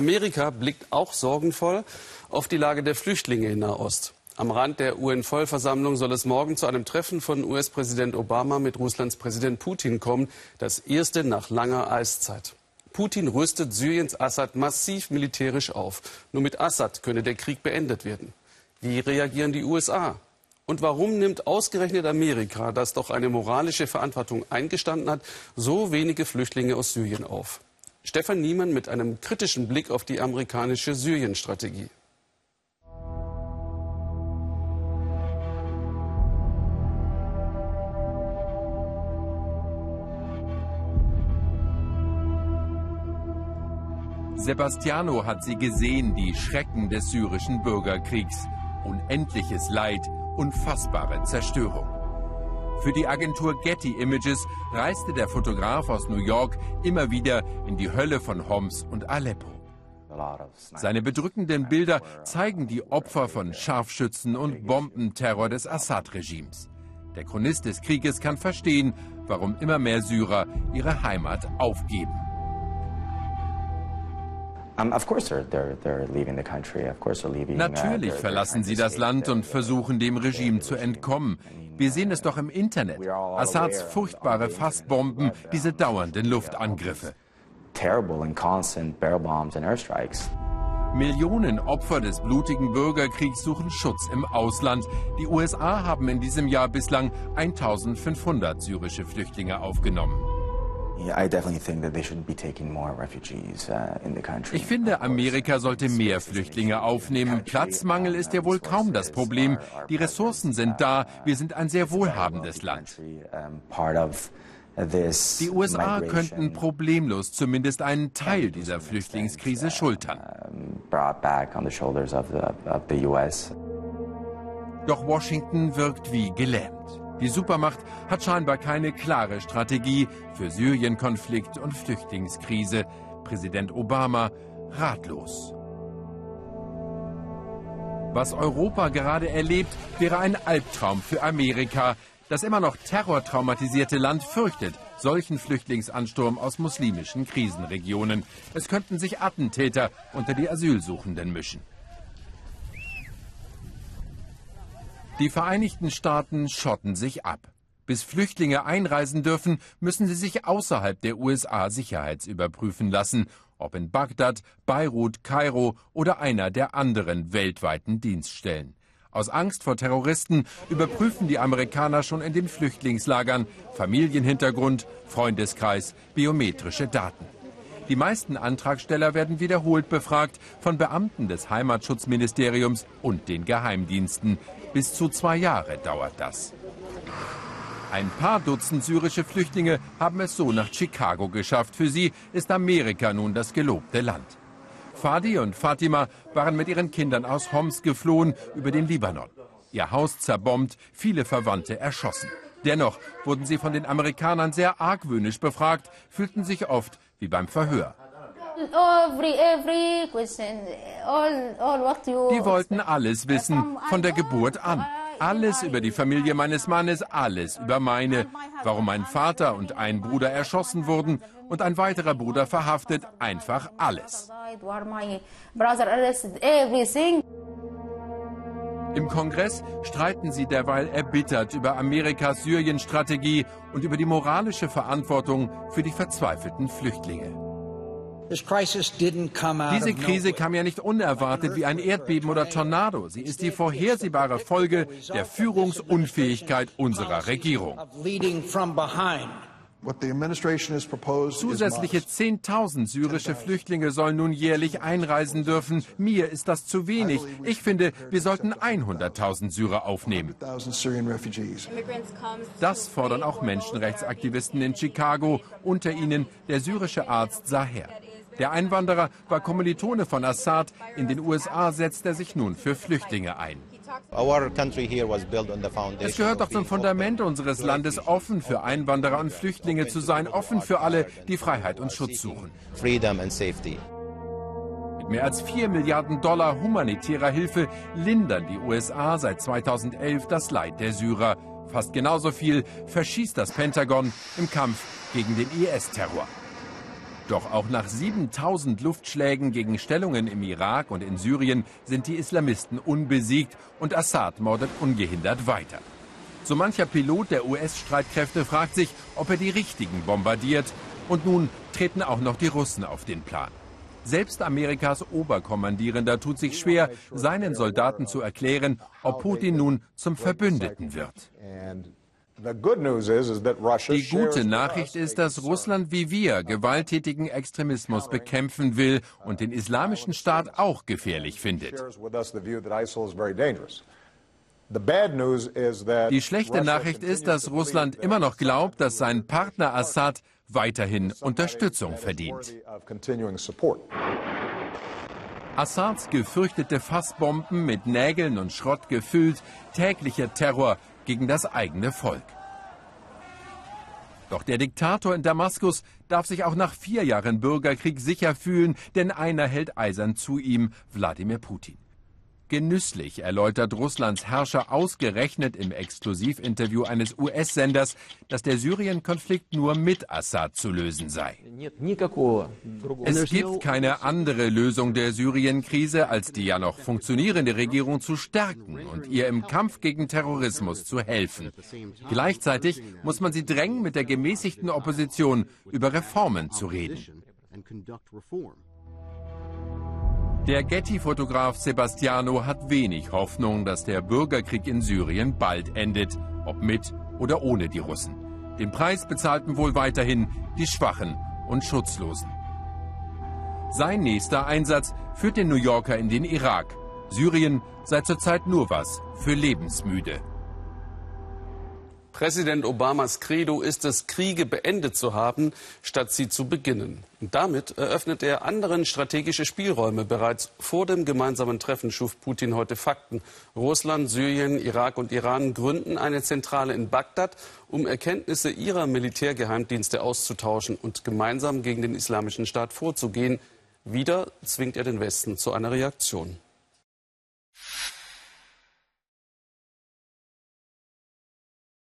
Amerika blickt auch sorgenvoll auf die Lage der Flüchtlinge in Nahost. Am Rand der UN-Vollversammlung soll es morgen zu einem Treffen von US-Präsident Obama mit Russlands Präsident Putin kommen, das erste nach langer Eiszeit. Putin rüstet Syriens Assad massiv militärisch auf. Nur mit Assad könne der Krieg beendet werden. Wie reagieren die USA? Und warum nimmt ausgerechnet Amerika, das doch eine moralische Verantwortung eingestanden hat, so wenige Flüchtlinge aus Syrien auf? Stefan Niemann mit einem kritischen Blick auf die amerikanische Syrien-Strategie. Sebastiano hat sie gesehen, die Schrecken des syrischen Bürgerkriegs. Unendliches Leid, unfassbare Zerstörung. Für die Agentur Getty Images reiste der Fotograf aus New York immer wieder in die Hölle von Homs und Aleppo. Seine bedrückenden Bilder zeigen die Opfer von Scharfschützen und Bombenterror des Assad-Regimes. Der Chronist des Krieges kann verstehen, warum immer mehr Syrer ihre Heimat aufgeben. Natürlich verlassen sie das Land und versuchen dem Regime zu entkommen. Wir sehen es doch im Internet. Assads furchtbare Fassbomben, diese dauernden Luftangriffe. Millionen Opfer des blutigen Bürgerkriegs suchen Schutz im Ausland. Die USA haben in diesem Jahr bislang 1500 syrische Flüchtlinge aufgenommen. Ich finde, Amerika sollte mehr Flüchtlinge aufnehmen. Platzmangel ist ja wohl kaum das Problem. Die Ressourcen sind da. Wir sind ein sehr wohlhabendes Land. Die USA könnten problemlos zumindest einen Teil dieser Flüchtlingskrise schultern. Doch Washington wirkt wie gelähmt. Die Supermacht hat scheinbar keine klare Strategie für Syrien-Konflikt und Flüchtlingskrise. Präsident Obama ratlos. Was Europa gerade erlebt, wäre ein Albtraum für Amerika. Das immer noch terrortraumatisierte Land fürchtet solchen Flüchtlingsansturm aus muslimischen Krisenregionen. Es könnten sich Attentäter unter die Asylsuchenden mischen. Die Vereinigten Staaten schotten sich ab. Bis Flüchtlinge einreisen dürfen, müssen sie sich außerhalb der USA sicherheitsüberprüfen lassen, ob in Bagdad, Beirut, Kairo oder einer der anderen weltweiten Dienststellen. Aus Angst vor Terroristen überprüfen die Amerikaner schon in den Flüchtlingslagern Familienhintergrund, Freundeskreis, biometrische Daten. Die meisten Antragsteller werden wiederholt befragt von Beamten des Heimatschutzministeriums und den Geheimdiensten. Bis zu zwei Jahre dauert das. Ein paar Dutzend syrische Flüchtlinge haben es so nach Chicago geschafft. Für sie ist Amerika nun das gelobte Land. Fadi und Fatima waren mit ihren Kindern aus Homs geflohen über den Libanon. Ihr Haus zerbombt, viele Verwandte erschossen. Dennoch wurden sie von den Amerikanern sehr argwöhnisch befragt, fühlten sich oft wie beim Verhör. Die wollten alles wissen, von der Geburt an. Alles über die Familie meines Mannes, alles über meine. Warum mein Vater und ein Bruder erschossen wurden und ein weiterer Bruder verhaftet, einfach alles. Im Kongress streiten sie derweil erbittert über Amerikas Syrien-Strategie und über die moralische Verantwortung für die verzweifelten Flüchtlinge. Diese Krise kam ja nicht unerwartet wie ein Erdbeben oder Tornado. Sie ist die vorhersehbare Folge der Führungsunfähigkeit unserer Regierung. Zusätzliche 10.000 syrische Flüchtlinge sollen nun jährlich einreisen dürfen. Mir ist das zu wenig. Ich finde, wir sollten 100.000 Syrer aufnehmen. Das fordern auch Menschenrechtsaktivisten in Chicago, unter ihnen der syrische Arzt Saher. Der Einwanderer war Kommilitone von Assad. In den USA setzt er sich nun für Flüchtlinge ein. Es gehört doch zum Fundament unseres Landes, offen für Einwanderer und Flüchtlinge zu sein, offen für alle, die Freiheit und Schutz suchen. Mit mehr als 4 Milliarden Dollar humanitärer Hilfe lindern die USA seit 2011 das Leid der Syrer. Fast genauso viel verschießt das Pentagon im Kampf gegen den IS-Terror. Doch auch nach 7000 Luftschlägen gegen Stellungen im Irak und in Syrien sind die Islamisten unbesiegt und Assad mordet ungehindert weiter. So mancher Pilot der US-Streitkräfte fragt sich, ob er die richtigen bombardiert. Und nun treten auch noch die Russen auf den Plan. Selbst Amerikas Oberkommandierender tut sich schwer, seinen Soldaten zu erklären, ob Putin nun zum Verbündeten wird. Die gute Nachricht ist, dass Russland wie wir gewalttätigen Extremismus bekämpfen will und den islamischen Staat auch gefährlich findet. Die schlechte Nachricht ist, dass Russland immer noch glaubt, dass sein Partner Assad weiterhin Unterstützung verdient. Assads gefürchtete Fassbomben mit Nägeln und Schrott gefüllt, täglicher Terror gegen das eigene Volk. Doch der Diktator in Damaskus darf sich auch nach vier Jahren Bürgerkrieg sicher fühlen, denn einer hält eisern zu ihm, Wladimir Putin. Genüsslich erläutert Russlands Herrscher ausgerechnet im Exklusivinterview eines US-Senders, dass der Syrien-Konflikt nur mit Assad zu lösen sei. Es gibt keine andere Lösung der Syrien-Krise, als die ja noch funktionierende Regierung zu stärken und ihr im Kampf gegen Terrorismus zu helfen. Gleichzeitig muss man sie drängen, mit der gemäßigten Opposition über Reformen zu reden. Der Getty-Fotograf Sebastiano hat wenig Hoffnung, dass der Bürgerkrieg in Syrien bald endet, ob mit oder ohne die Russen. Den Preis bezahlten wohl weiterhin die Schwachen und Schutzlosen. Sein nächster Einsatz führt den New Yorker in den Irak. Syrien sei zurzeit nur was für Lebensmüde. Präsident Obamas Credo ist es, Kriege beendet zu haben, statt sie zu beginnen. Und damit eröffnet er anderen strategische Spielräume. Bereits vor dem gemeinsamen Treffen schuf Putin heute Fakten. Russland, Syrien, Irak und Iran gründen eine Zentrale in Bagdad, um Erkenntnisse ihrer Militärgeheimdienste auszutauschen und gemeinsam gegen den Islamischen Staat vorzugehen. Wieder zwingt er den Westen zu einer Reaktion.